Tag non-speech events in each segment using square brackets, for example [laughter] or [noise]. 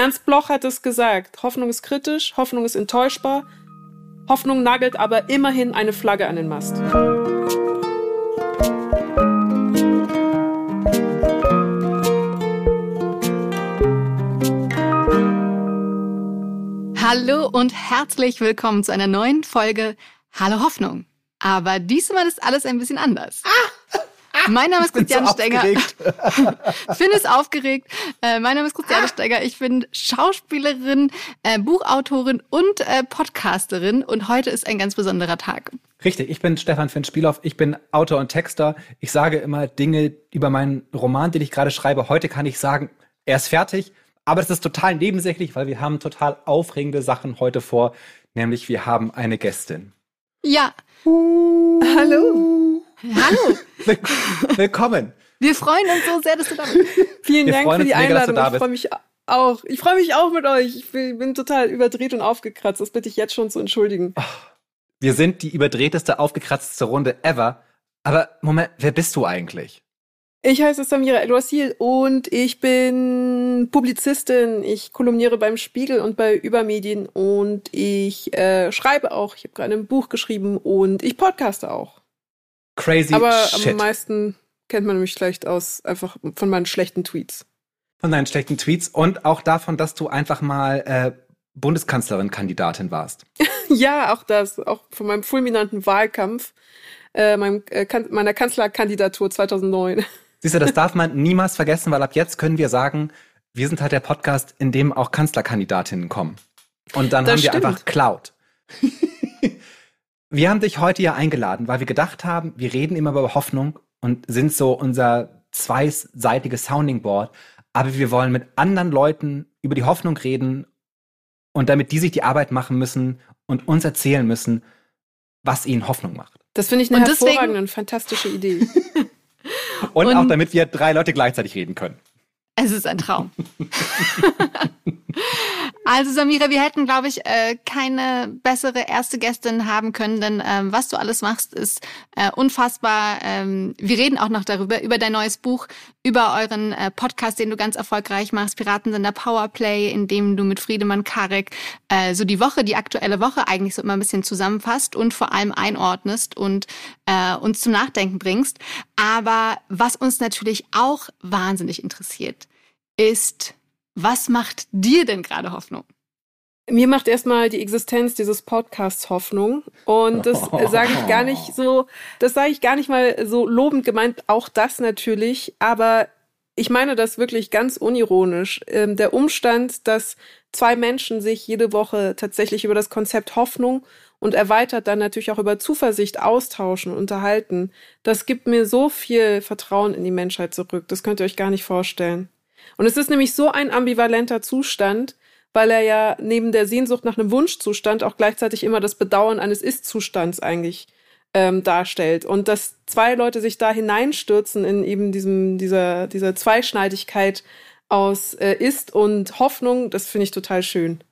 Ernst Bloch hat es gesagt. Hoffnung ist kritisch, Hoffnung ist enttäuschbar. Hoffnung nagelt aber immerhin eine Flagge an den Mast. Hallo und herzlich willkommen zu einer neuen Folge Hallo Hoffnung. Aber diesmal ist alles ein bisschen anders. Ah! Mein Name ist Christiane so Stenger. [laughs] Finn ist aufgeregt. Äh, mein Name ist Christiane Stenger. Ich bin Schauspielerin, äh, Buchautorin und äh, Podcasterin. Und heute ist ein ganz besonderer Tag. Richtig, ich bin Stefan Finn Spielhoff. Ich bin Autor und Texter. Ich sage immer Dinge über meinen Roman, den ich gerade schreibe. Heute kann ich sagen, er ist fertig. Aber es ist total nebensächlich, weil wir haben total aufregende Sachen heute vor. Nämlich wir haben eine Gästin. Ja. Uh. Hallo. Hallo. Willkommen. Wir freuen uns so sehr, dass du da bist. Vielen Wir Dank für die mega, Einladung. Ich freue mich auch. Ich freue mich auch mit euch. Ich bin total überdreht und aufgekratzt. Das bitte ich jetzt schon zu entschuldigen. Wir sind die überdrehteste, aufgekratzteste Runde ever. Aber Moment, wer bist du eigentlich? Ich heiße Samira El-Wasil und ich bin Publizistin. Ich kolumniere beim Spiegel und bei Übermedien und ich äh, schreibe auch. Ich habe gerade ein Buch geschrieben und ich podcaste auch. Crazy Aber shit. am meisten kennt man mich schlecht aus, einfach von meinen schlechten Tweets. Von deinen schlechten Tweets und auch davon, dass du einfach mal äh, Bundeskanzlerin-Kandidatin warst. [laughs] ja, auch das. Auch von meinem fulminanten Wahlkampf, äh, meinem, äh, meiner Kanzlerkandidatur 2009. [laughs] Siehst du, das darf man niemals vergessen, weil ab jetzt können wir sagen, wir sind halt der Podcast, in dem auch Kanzlerkandidatinnen kommen. Und dann das haben wir stimmt. einfach Cloud. [laughs] wir haben dich heute ja eingeladen, weil wir gedacht haben, wir reden immer über Hoffnung und sind so unser zweiseitiges Sounding Board. Aber wir wollen mit anderen Leuten über die Hoffnung reden und damit die sich die Arbeit machen müssen und uns erzählen müssen, was ihnen Hoffnung macht. Das finde ich eine und hervorragende und fantastische Idee. Und, [laughs] und auch damit wir drei Leute gleichzeitig reden können. Es ist ein Traum. [laughs] also Samira, wir hätten, glaube ich, äh, keine bessere erste Gästin haben können, denn ähm, was du alles machst, ist äh, unfassbar. Ähm, wir reden auch noch darüber, über dein neues Buch, über euren äh, Podcast, den du ganz erfolgreich machst, Piratensender Powerplay, in dem du mit Friedemann Karek äh, so die Woche, die aktuelle Woche eigentlich so immer ein bisschen zusammenfasst und vor allem einordnest und äh, uns zum Nachdenken bringst. Aber was uns natürlich auch wahnsinnig interessiert, ist, was macht dir denn gerade Hoffnung? Mir macht erstmal die Existenz dieses Podcasts Hoffnung. Und das [laughs] sage ich gar nicht so, das sage ich gar nicht mal so lobend gemeint, auch das natürlich. Aber ich meine das wirklich ganz unironisch. Ähm, der Umstand, dass zwei Menschen sich jede Woche tatsächlich über das Konzept Hoffnung und erweitert dann natürlich auch über Zuversicht austauschen, unterhalten, das gibt mir so viel Vertrauen in die Menschheit zurück. Das könnt ihr euch gar nicht vorstellen. Und es ist nämlich so ein ambivalenter Zustand, weil er ja neben der Sehnsucht nach einem Wunschzustand auch gleichzeitig immer das Bedauern eines Ist-Zustands eigentlich ähm, darstellt. Und dass zwei Leute sich da hineinstürzen in eben diesem, dieser, dieser Zweischneidigkeit aus äh, Ist und Hoffnung, das finde ich total schön.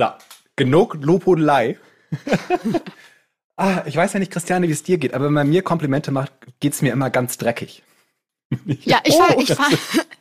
Ja, genug Lobhudelei. [laughs] ah, ich weiß ja nicht, Christiane, wie es dir geht, aber wenn man mir Komplimente macht, geht es mir immer ganz dreckig. Ja, ich war, ich war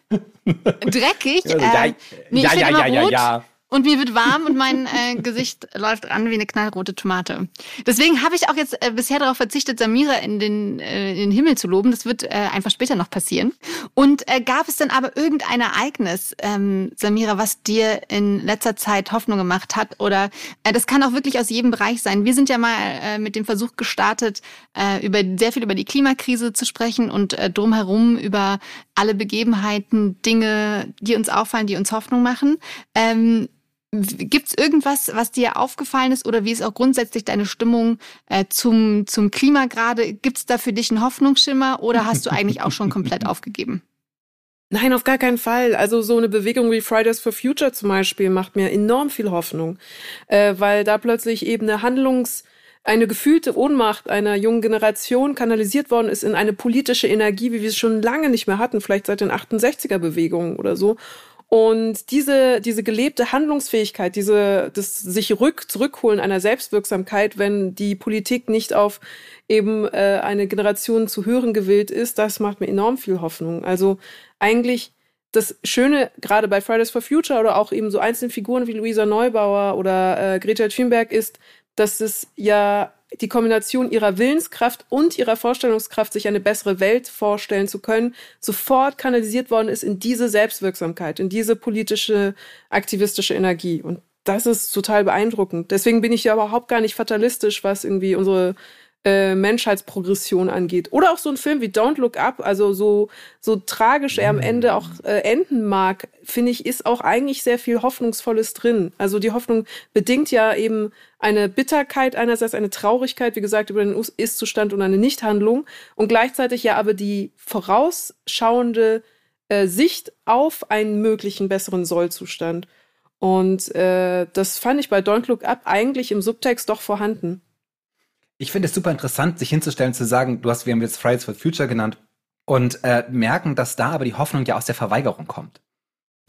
[laughs] dreckig. Also, ja, ähm, nee, ja, ja, ja, ja, ja. Und mir wird warm und mein äh, Gesicht [laughs] läuft an wie eine knallrote Tomate. Deswegen habe ich auch jetzt äh, bisher darauf verzichtet, Samira in den, äh, in den Himmel zu loben. Das wird äh, einfach später noch passieren. Und äh, gab es denn aber irgendein Ereignis, ähm, Samira, was dir in letzter Zeit Hoffnung gemacht hat? Oder äh, das kann auch wirklich aus jedem Bereich sein. Wir sind ja mal äh, mit dem Versuch gestartet, äh, über sehr viel über die Klimakrise zu sprechen und äh, drumherum über alle Begebenheiten, Dinge, die uns auffallen, die uns Hoffnung machen. Ähm, Gibt es irgendwas, was dir aufgefallen ist oder wie ist auch grundsätzlich deine Stimmung äh, zum, zum Klima gerade? Gibt es da für dich einen Hoffnungsschimmer oder hast du eigentlich auch schon komplett [laughs] aufgegeben? Nein, auf gar keinen Fall. Also so eine Bewegung wie Fridays for Future zum Beispiel macht mir enorm viel Hoffnung, äh, weil da plötzlich eben eine Handlungs- eine gefühlte Ohnmacht einer jungen Generation kanalisiert worden ist in eine politische Energie, wie wir es schon lange nicht mehr hatten, vielleicht seit den 68er Bewegungen oder so. Und diese, diese gelebte Handlungsfähigkeit, diese, das sich rück, zurückholen einer Selbstwirksamkeit, wenn die Politik nicht auf eben äh, eine Generation zu hören gewillt ist, das macht mir enorm viel Hoffnung. Also eigentlich das Schöne gerade bei Fridays for Future oder auch eben so einzelnen Figuren wie Luisa Neubauer oder äh, Greta Thunberg ist, dass es ja die Kombination ihrer Willenskraft und ihrer Vorstellungskraft, sich eine bessere Welt vorstellen zu können, sofort kanalisiert worden ist in diese Selbstwirksamkeit, in diese politische, aktivistische Energie. Und das ist total beeindruckend. Deswegen bin ich ja überhaupt gar nicht fatalistisch, was irgendwie unsere äh, Menschheitsprogression angeht. Oder auch so ein Film wie Don't Look Up, also so, so tragisch er am Ende auch äh, enden mag, finde ich, ist auch eigentlich sehr viel Hoffnungsvolles drin. Also die Hoffnung bedingt ja eben eine Bitterkeit einerseits, eine Traurigkeit, wie gesagt, über den Ist-Zustand und eine Nichthandlung und gleichzeitig ja aber die vorausschauende äh, Sicht auf einen möglichen besseren Sollzustand. Und äh, das fand ich bei Don't Look Up eigentlich im Subtext doch vorhanden. Ich finde es super interessant, sich hinzustellen, zu sagen, du hast, wir haben jetzt Fridays for Future genannt und äh, merken, dass da aber die Hoffnung ja aus der Verweigerung kommt.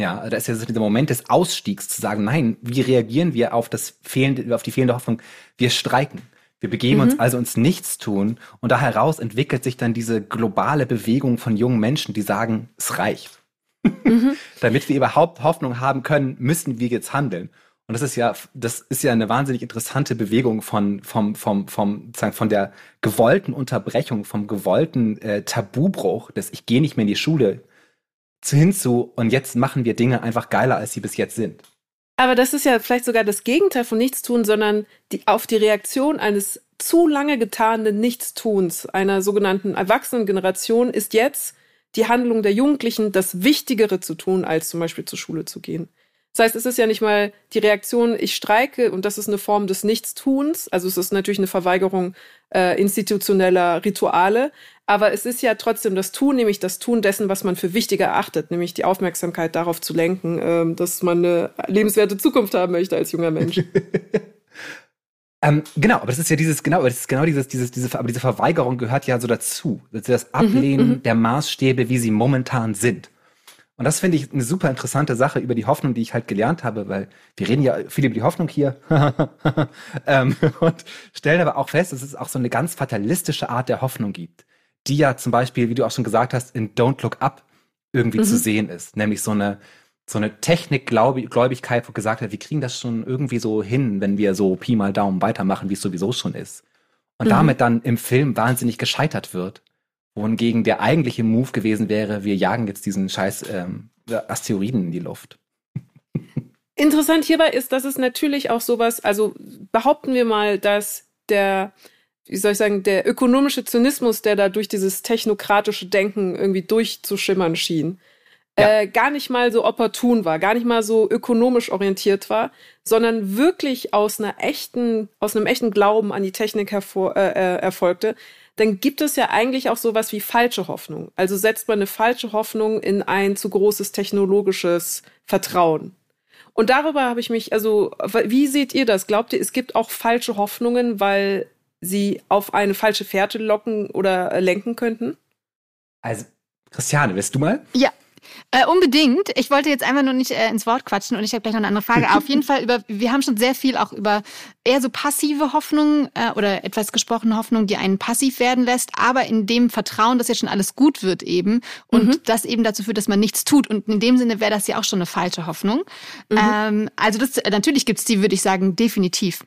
Ja, da ist ja so dieser Moment des Ausstiegs zu sagen, nein, wie reagieren wir auf das fehlende, auf die fehlende Hoffnung? Wir streiken. Wir begeben mhm. uns also ins Nichtstun und da heraus entwickelt sich dann diese globale Bewegung von jungen Menschen, die sagen, es reicht. Mhm. [laughs] Damit wir überhaupt Hoffnung haben können, müssen wir jetzt handeln. Und das ist ja, das ist ja eine wahnsinnig interessante Bewegung von, vom, vom, vom, sagen, von der gewollten Unterbrechung, vom gewollten äh, Tabubruch, dass ich gehe nicht mehr in die Schule, zu hinzu und jetzt machen wir Dinge einfach geiler, als sie bis jetzt sind. Aber das ist ja vielleicht sogar das Gegenteil von Nichtstun, sondern die, auf die Reaktion eines zu lange getanen Nichtstuns einer sogenannten Erwachsenengeneration ist jetzt die Handlung der Jugendlichen das Wichtigere zu tun, als zum Beispiel zur Schule zu gehen. Das heißt, es ist ja nicht mal die Reaktion, ich streike und das ist eine Form des Nichtstuns. Also es ist natürlich eine Verweigerung äh, institutioneller Rituale. Aber es ist ja trotzdem das Tun, nämlich das Tun dessen, was man für wichtiger erachtet, nämlich die Aufmerksamkeit darauf zu lenken, ähm, dass man eine lebenswerte Zukunft haben möchte als junger Mensch. [laughs] Ähm, genau, aber das ist ja dieses, genau, das ist genau dieses, dieses, diese, aber diese Verweigerung gehört ja so dazu. Das Ablehnen mhm, mhm, der Maßstäbe, wie sie momentan sind. Und das finde ich eine super interessante Sache über die Hoffnung, die ich halt gelernt habe, weil wir reden ja viel über die Hoffnung hier [laughs] ähm, und stellen aber auch fest, dass es auch so eine ganz fatalistische Art der Hoffnung gibt, die ja zum Beispiel, wie du auch schon gesagt hast, in Don't Look Up irgendwie mhm. zu sehen ist, nämlich so eine so eine Technikgläubigkeit, wo gesagt hat, wir kriegen das schon irgendwie so hin, wenn wir so Pi mal Daumen weitermachen, wie es sowieso schon ist. Und mhm. damit dann im Film wahnsinnig gescheitert wird wohingegen der eigentliche Move gewesen wäre, wir jagen jetzt diesen scheiß ähm, Asteroiden in die Luft. Interessant hierbei ist, dass es natürlich auch sowas, also behaupten wir mal, dass der, wie soll ich sagen, der ökonomische Zynismus, der da durch dieses technokratische Denken irgendwie durchzuschimmern schien, ja. äh, gar nicht mal so opportun war, gar nicht mal so ökonomisch orientiert war, sondern wirklich aus einer echten, aus einem echten Glauben an die Technik hervor, äh, äh erfolgte, dann gibt es ja eigentlich auch sowas wie falsche Hoffnung. Also setzt man eine falsche Hoffnung in ein zu großes technologisches Vertrauen. Und darüber habe ich mich, also, wie seht ihr das? Glaubt ihr, es gibt auch falsche Hoffnungen, weil sie auf eine falsche Fährte locken oder lenken könnten? Also, Christiane, willst du mal? Ja, äh, unbedingt. Ich wollte jetzt einfach nur nicht äh, ins Wort quatschen und ich habe gleich noch eine andere Frage. Auf jeden [laughs] Fall über, wir haben schon sehr viel auch über eher so passive Hoffnung äh, oder etwas gesprochene Hoffnung, die einen passiv werden lässt, aber in dem Vertrauen, dass ja schon alles gut wird eben und mhm. das eben dazu führt, dass man nichts tut. Und in dem Sinne wäre das ja auch schon eine falsche Hoffnung. Mhm. Ähm, also das, natürlich gibt's die, würde ich sagen, definitiv.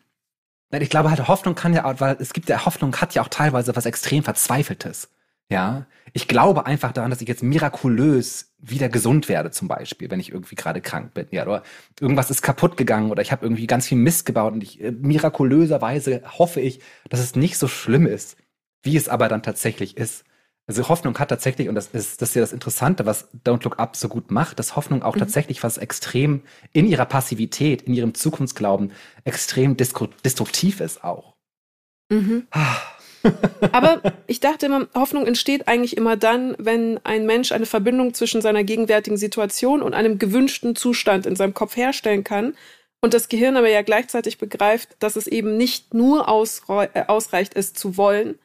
Ich glaube halt, Hoffnung kann ja auch, weil es gibt ja, Hoffnung hat ja auch teilweise was extrem Verzweifeltes. Ja, ich glaube einfach daran, dass ich jetzt mirakulös wieder gesund werde, zum Beispiel, wenn ich irgendwie gerade krank bin. Ja, oder irgendwas ist kaputt gegangen oder ich habe irgendwie ganz viel Mist gebaut und ich äh, mirakulöserweise hoffe ich, dass es nicht so schlimm ist, wie es aber dann tatsächlich ist. Also Hoffnung hat tatsächlich, und das ist, das ist ja das Interessante, was Don't Look Up so gut macht, dass Hoffnung auch mhm. tatsächlich was extrem in ihrer Passivität, in ihrem Zukunftsglauben extrem destruktiv ist auch. Mhm. Ah. Aber ich dachte immer, Hoffnung entsteht eigentlich immer dann, wenn ein Mensch eine Verbindung zwischen seiner gegenwärtigen Situation und einem gewünschten Zustand in seinem Kopf herstellen kann. Und das Gehirn aber ja gleichzeitig begreift, dass es eben nicht nur äh, ausreicht, es zu wollen,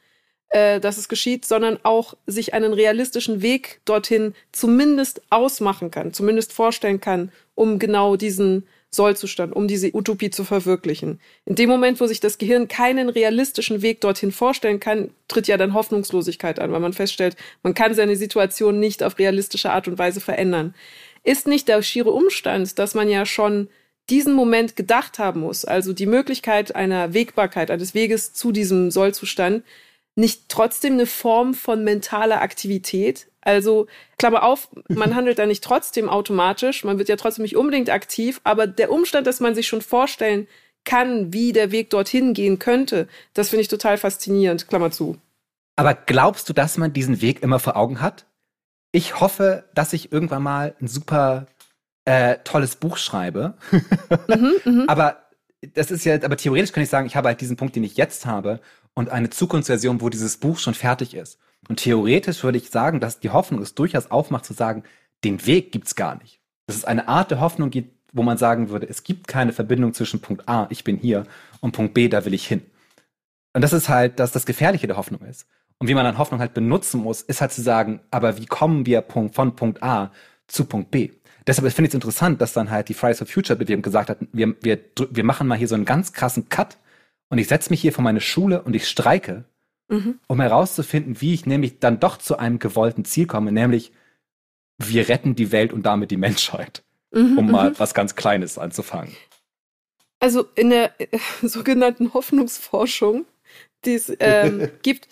äh, dass es geschieht, sondern auch sich einen realistischen Weg dorthin zumindest ausmachen kann, zumindest vorstellen kann, um genau diesen Sollzustand, um diese Utopie zu verwirklichen. In dem Moment, wo sich das Gehirn keinen realistischen Weg dorthin vorstellen kann, tritt ja dann Hoffnungslosigkeit an, weil man feststellt, man kann seine Situation nicht auf realistische Art und Weise verändern. Ist nicht der schiere Umstand, dass man ja schon diesen Moment gedacht haben muss, also die Möglichkeit einer Wegbarkeit, eines Weges zu diesem Sollzustand, nicht trotzdem eine Form von mentaler Aktivität? Also, Klammer auf, man [laughs] handelt da nicht trotzdem automatisch, man wird ja trotzdem nicht unbedingt aktiv, aber der Umstand, dass man sich schon vorstellen kann, wie der Weg dorthin gehen könnte, das finde ich total faszinierend, Klammer zu. Aber glaubst du, dass man diesen Weg immer vor Augen hat? Ich hoffe, dass ich irgendwann mal ein super äh, tolles Buch schreibe. mhm, mh. [laughs] Aber das ist ja, aber theoretisch kann ich sagen, ich habe halt diesen Punkt, den ich jetzt habe und eine Zukunftsversion, wo dieses Buch schon fertig ist. Und theoretisch würde ich sagen, dass die Hoffnung es durchaus aufmacht zu sagen, den Weg gibt's gar nicht. Dass es eine Art der Hoffnung gibt, wo man sagen würde, es gibt keine Verbindung zwischen Punkt A, ich bin hier, und Punkt B, da will ich hin. Und das ist halt, dass das Gefährliche der Hoffnung ist. Und wie man dann Hoffnung halt benutzen muss, ist halt zu sagen, aber wie kommen wir von Punkt A zu Punkt B? Deshalb finde ich es interessant, dass dann halt die Fridays for Future Bewegung gesagt hat, wir, wir, wir machen mal hier so einen ganz krassen Cut und ich setze mich hier vor meine Schule und ich streike, mhm. um herauszufinden, wie ich nämlich dann doch zu einem gewollten Ziel komme, nämlich wir retten die Welt und damit die Menschheit, mhm, um mal mhm. was ganz Kleines anzufangen. Also in der äh, [laughs] sogenannten Hoffnungsforschung, die es ähm, [laughs] gibt,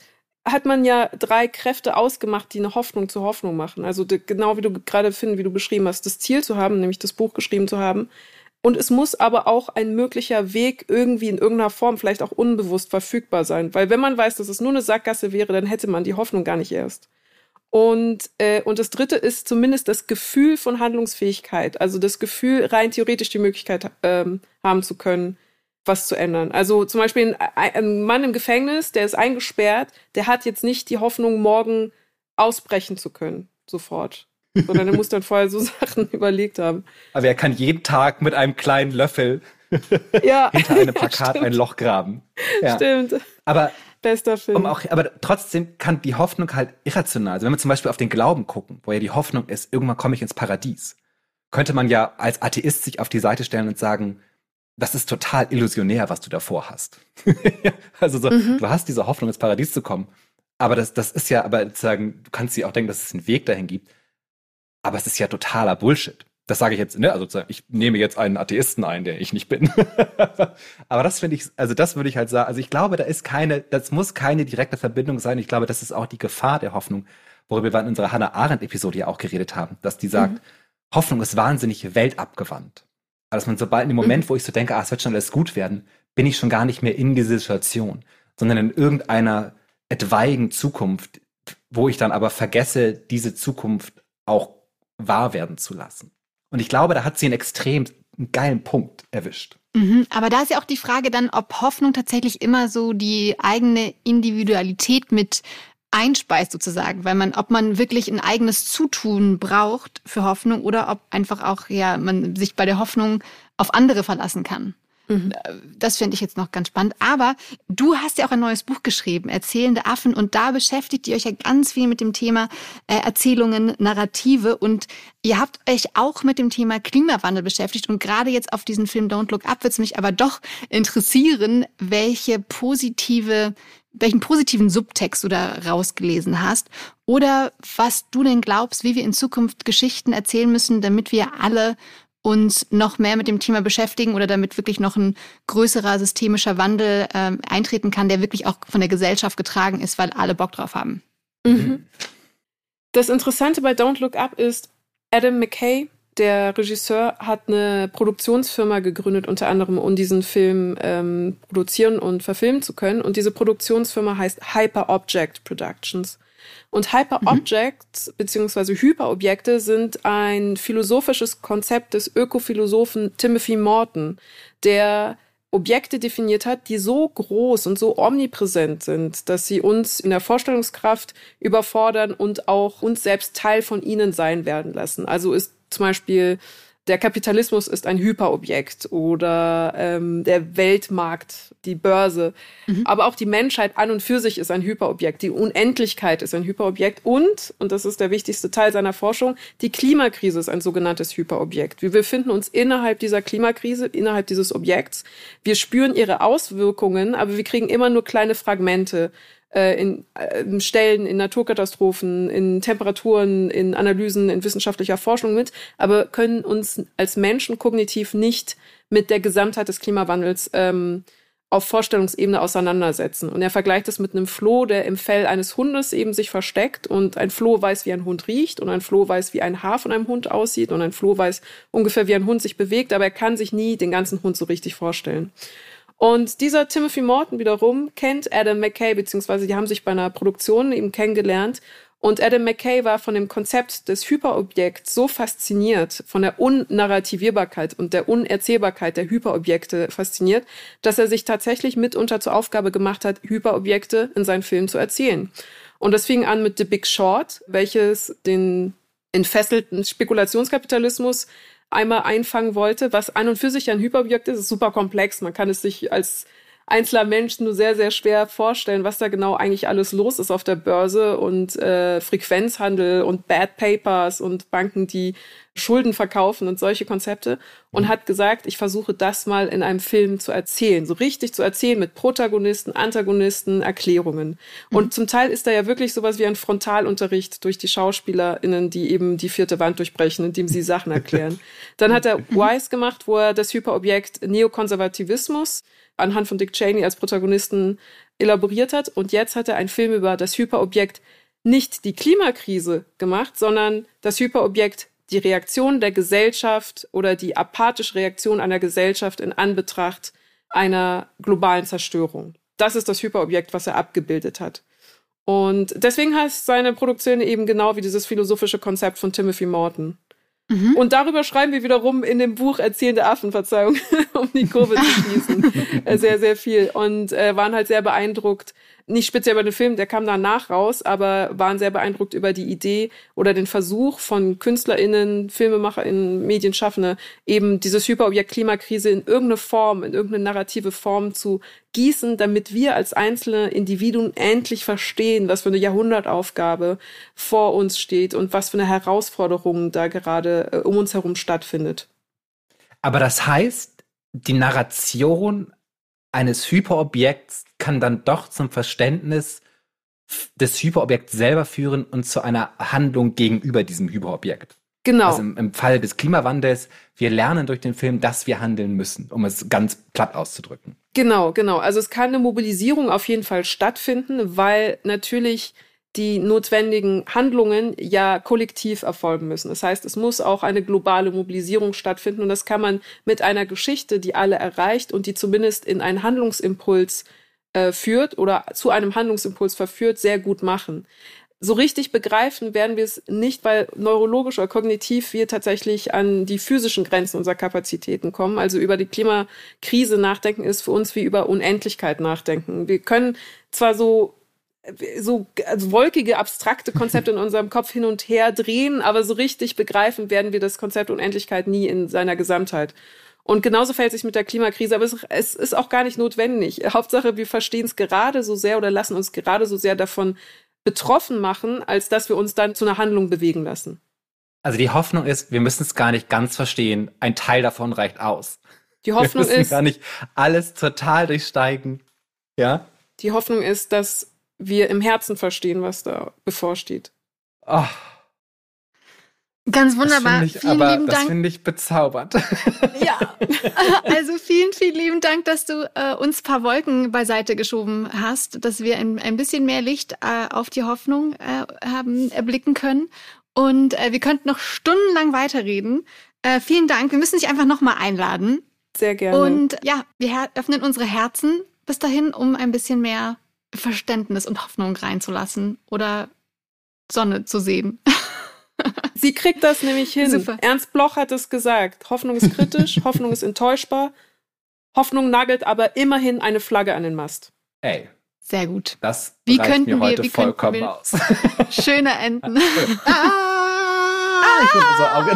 hat man ja drei Kräfte ausgemacht, die eine Hoffnung zur Hoffnung machen. Also de, genau wie du gerade finden, wie du beschrieben hast, das Ziel zu haben, nämlich das Buch geschrieben zu haben. Und es muss aber auch ein möglicher Weg irgendwie in irgendeiner Form, vielleicht auch unbewusst verfügbar sein. Weil wenn man weiß, dass es nur eine Sackgasse wäre, dann hätte man die Hoffnung gar nicht erst. Und, äh, und das Dritte ist zumindest das Gefühl von Handlungsfähigkeit. Also das Gefühl, rein theoretisch die Möglichkeit ähm, haben zu können, was zu ändern. Also zum Beispiel ein, ein, Mann im Gefängnis, der ist eingesperrt, der hat jetzt nicht die Hoffnung, morgen ausbrechen zu können, sofort. Sondern er muss dann vorher so [laughs] Sachen überlegt haben. Aber er kann jeden Tag mit einem kleinen Löffel [laughs] ja, hinter einem Plakat ja, ein Loch graben. Ja. Stimmt. Aber Bester Film. Um auch, aber trotzdem kann die Hoffnung halt irrational sein. Wenn wir zum Beispiel auf den Glauben gucken, wo ja die Hoffnung ist, irgendwann komme ich ins Paradies, könnte man ja als Atheist sich auf die Seite stellen und sagen, das ist total illusionär, was du davor hast. [laughs] also so, mhm. du hast diese Hoffnung, ins Paradies zu kommen. Aber das, das ist ja, aber sozusagen, du kannst dir auch denken, dass es einen Weg dahin gibt. Aber es ist ja totaler Bullshit. Das sage ich jetzt, ne? Also ich nehme jetzt einen Atheisten ein, der ich nicht bin. [laughs] aber das finde ich, also das würde ich halt sagen. Also ich glaube, da ist keine, das muss keine direkte Verbindung sein. Ich glaube, das ist auch die Gefahr der Hoffnung, worüber wir in unserer Hannah Arendt-Episode ja auch geredet haben, dass die sagt, mhm. Hoffnung ist wahnsinnig weltabgewandt. Also dass man sobald in dem Moment, mhm. wo ich so denke, ah, es wird schon alles gut werden, bin ich schon gar nicht mehr in dieser Situation, sondern in irgendeiner etwaigen Zukunft, wo ich dann aber vergesse, diese Zukunft auch wahr werden zu lassen. Und ich glaube, da hat sie einen extrem geilen Punkt erwischt. Mhm, aber da ist ja auch die Frage dann, ob Hoffnung tatsächlich immer so die eigene Individualität mit einspeist sozusagen, weil man, ob man wirklich ein eigenes Zutun braucht für Hoffnung oder ob einfach auch, ja, man sich bei der Hoffnung auf andere verlassen kann. Mhm. Das finde ich jetzt noch ganz spannend. Aber du hast ja auch ein neues Buch geschrieben, Erzählende Affen, und da beschäftigt ihr euch ja ganz viel mit dem Thema äh, Erzählungen, Narrative und ihr habt euch auch mit dem Thema Klimawandel beschäftigt und gerade jetzt auf diesen Film Don't Look Up wird es mich aber doch interessieren, welche positive welchen positiven Subtext du da rausgelesen hast oder was du denn glaubst, wie wir in Zukunft Geschichten erzählen müssen, damit wir alle uns noch mehr mit dem Thema beschäftigen oder damit wirklich noch ein größerer systemischer Wandel ähm, eintreten kann, der wirklich auch von der Gesellschaft getragen ist, weil alle Bock drauf haben. Mhm. Das Interessante bei Don't Look Up ist, Adam McKay der Regisseur hat eine Produktionsfirma gegründet, unter anderem, um diesen Film ähm, produzieren und verfilmen zu können. Und diese Produktionsfirma heißt Hyper Object Productions. Und Hyper Objects mhm. beziehungsweise Hyperobjekte sind ein philosophisches Konzept des Ökophilosophen Timothy Morton, der Objekte definiert hat, die so groß und so omnipräsent sind, dass sie uns in der Vorstellungskraft überfordern und auch uns selbst Teil von ihnen sein werden lassen. Also ist zum Beispiel der Kapitalismus ist ein Hyperobjekt oder ähm, der Weltmarkt, die Börse. Mhm. Aber auch die Menschheit an und für sich ist ein Hyperobjekt. Die Unendlichkeit ist ein Hyperobjekt. Und, und das ist der wichtigste Teil seiner Forschung, die Klimakrise ist ein sogenanntes Hyperobjekt. Wir befinden uns innerhalb dieser Klimakrise, innerhalb dieses Objekts. Wir spüren ihre Auswirkungen, aber wir kriegen immer nur kleine Fragmente äh, in äh, Stellen, in Naturkatastrophen, in Temperaturen, in Analysen, in wissenschaftlicher Forschung mit, aber können uns als Menschen kognitiv nicht mit der Gesamtheit des Klimawandels ähm, auf Vorstellungsebene auseinandersetzen. Und er vergleicht es mit einem Floh, der im Fell eines Hundes eben sich versteckt und ein Floh weiß, wie ein Hund riecht und ein Floh weiß, wie ein Haar von einem Hund aussieht und ein Floh weiß ungefähr, wie ein Hund sich bewegt, aber er kann sich nie den ganzen Hund so richtig vorstellen. Und dieser Timothy Morton wiederum kennt Adam McKay, beziehungsweise die haben sich bei einer Produktion eben kennengelernt. Und Adam McKay war von dem Konzept des Hyperobjekts so fasziniert, von der Unnarrativierbarkeit und der Unerzählbarkeit der Hyperobjekte fasziniert, dass er sich tatsächlich mitunter zur Aufgabe gemacht hat, Hyperobjekte in seinen Filmen zu erzählen. Und das fing an mit The Big Short, welches den entfesselten Spekulationskapitalismus einmal einfangen wollte, was an und für sich ein Hyperobjekt ist, ist super komplex. Man kann es sich als einzelner Mensch nur sehr, sehr schwer vorstellen, was da genau eigentlich alles los ist auf der Börse und äh, Frequenzhandel und Bad Papers und Banken, die Schulden verkaufen und solche Konzepte und mhm. hat gesagt, ich versuche das mal in einem Film zu erzählen, so richtig zu erzählen mit Protagonisten, Antagonisten, Erklärungen. Mhm. Und zum Teil ist da ja wirklich sowas wie ein Frontalunterricht durch die SchauspielerInnen, die eben die vierte Wand durchbrechen, indem sie Sachen erklären. [laughs] Dann hat er Wise gemacht, wo er das Hyperobjekt Neokonservativismus anhand von Dick Cheney als Protagonisten elaboriert hat. Und jetzt hat er einen Film über das Hyperobjekt nicht die Klimakrise gemacht, sondern das Hyperobjekt die Reaktion der Gesellschaft oder die apathische Reaktion einer Gesellschaft in Anbetracht einer globalen Zerstörung. Das ist das Hyperobjekt, was er abgebildet hat. Und deswegen heißt seine Produktion eben genau wie dieses philosophische Konzept von Timothy Morton. Mhm. Und darüber schreiben wir wiederum in dem Buch Erzählende Affen, Verzeihung, [laughs] um die Kurve zu schließen. [laughs] Äh, sehr, sehr viel. Und äh, waren halt sehr beeindruckt, nicht speziell bei dem Film, der kam danach raus, aber waren sehr beeindruckt über die Idee oder den Versuch von KünstlerInnen, FilmemacherInnen, Medienschaffende, eben dieses Hyperobjekt Klimakrise in irgendeine Form, in irgendeine narrative Form zu gießen, damit wir als einzelne Individuen endlich verstehen, was für eine Jahrhundertaufgabe vor uns steht und was für eine Herausforderung da gerade äh, um uns herum stattfindet. Aber das heißt, die Narration eines Hyperobjekts kann dann doch zum Verständnis des Hyperobjekts selber führen und zu einer Handlung gegenüber diesem Hyperobjekt. Genau. Also im, im, Fall des Klimawandels, wir lernen durch den Film, dass wir handeln müssen, um es ganz platt auszudrücken. Genau, genau. Also es kann eine Mobilisierung auf jeden Fall stattfinden, weil natürlich die notwendigen Handlungen ja kollektiv erfolgen müssen. Das heißt, es muss auch eine globale Mobilisierung stattfinden und das kann man mit einer Geschichte, die alle erreicht und die zumindest in einen Handlungsimpuls äh, führt oder zu einem Handlungsimpuls verführt, sehr gut machen. So richtig begreifen werden wir es nicht, weil neurologisch oder kognitiv wir tatsächlich an die physischen Grenzen unserer Kapazitäten kommen. Also über die Klimakrise nachdenken ist für uns wie über Unendlichkeit nachdenken. Wir können zwar so so also wolkige, abstrakte Konzepte in unserem Kopf hin und her drehen, aber so richtig begreifen werden wir das Konzept Unendlichkeit nie in seiner Gesamtheit. Und genauso fällt sich mit der Klimakrise, aber es, es ist auch gar nicht notwendig. Hauptsache, wir verstehen es gerade so sehr oder lassen uns gerade so sehr davon betroffen machen, als dass wir uns dann zu einer Handlung bewegen lassen. Also die Hoffnung ist, wir müssen es gar nicht ganz verstehen. Ein Teil davon reicht aus. Die Hoffnung wir müssen ist gar nicht alles total durchsteigen. Ja. Die Hoffnung ist, dass wir im Herzen verstehen, was da bevorsteht. Oh. Ganz wunderbar. Das ich, vielen aber, lieben Dank. Das finde ich bezaubernd. Ja, [laughs] also vielen, vielen lieben Dank, dass du äh, uns paar Wolken beiseite geschoben hast, dass wir ein, ein bisschen mehr Licht äh, auf die Hoffnung äh, haben erblicken können. Und äh, wir könnten noch stundenlang weiterreden. Äh, vielen Dank. Wir müssen dich einfach nochmal einladen. Sehr gerne. Und ja, wir öffnen unsere Herzen bis dahin, um ein bisschen mehr Verständnis und Hoffnung reinzulassen oder Sonne zu sehen. [laughs] Sie kriegt das nämlich hin. Super. Ernst Bloch hat es gesagt. Hoffnung ist kritisch, [laughs] Hoffnung ist enttäuschbar. Hoffnung nagelt aber immerhin eine Flagge an den Mast. Ey. Sehr gut. Das wie könnten mir heute wir, wie vollkommen wir aus. [laughs] Schöne Enden. ah! Ah,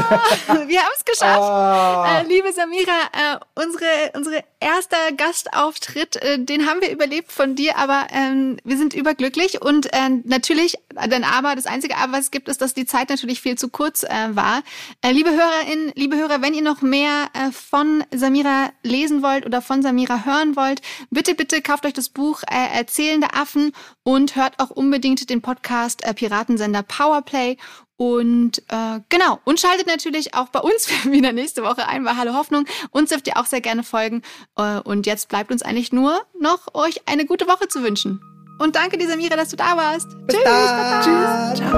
wir haben es geschafft. Oh. Äh, liebe Samira, äh, unsere, unsere erster Gastauftritt, äh, den haben wir überlebt von dir, aber ähm, wir sind überglücklich und äh, natürlich, dein Aber, das einzige Aber, was es gibt, ist, dass die Zeit natürlich viel zu kurz äh, war. Äh, liebe Hörerinnen, liebe Hörer, wenn ihr noch mehr äh, von Samira lesen wollt oder von Samira hören wollt, bitte, bitte kauft euch das Buch äh, Erzählende Affen und hört auch unbedingt den Podcast äh, Piratensender Powerplay und äh, genau, und schaltet natürlich auch bei uns [laughs] wieder nächste Woche ein bei Hallo Hoffnung. Uns dürft ihr auch sehr gerne folgen. Äh, und jetzt bleibt uns eigentlich nur noch, euch eine gute Woche zu wünschen. Und danke, dir, Samira, dass du da warst. Bis Tschüss. Tschüss. Ciao.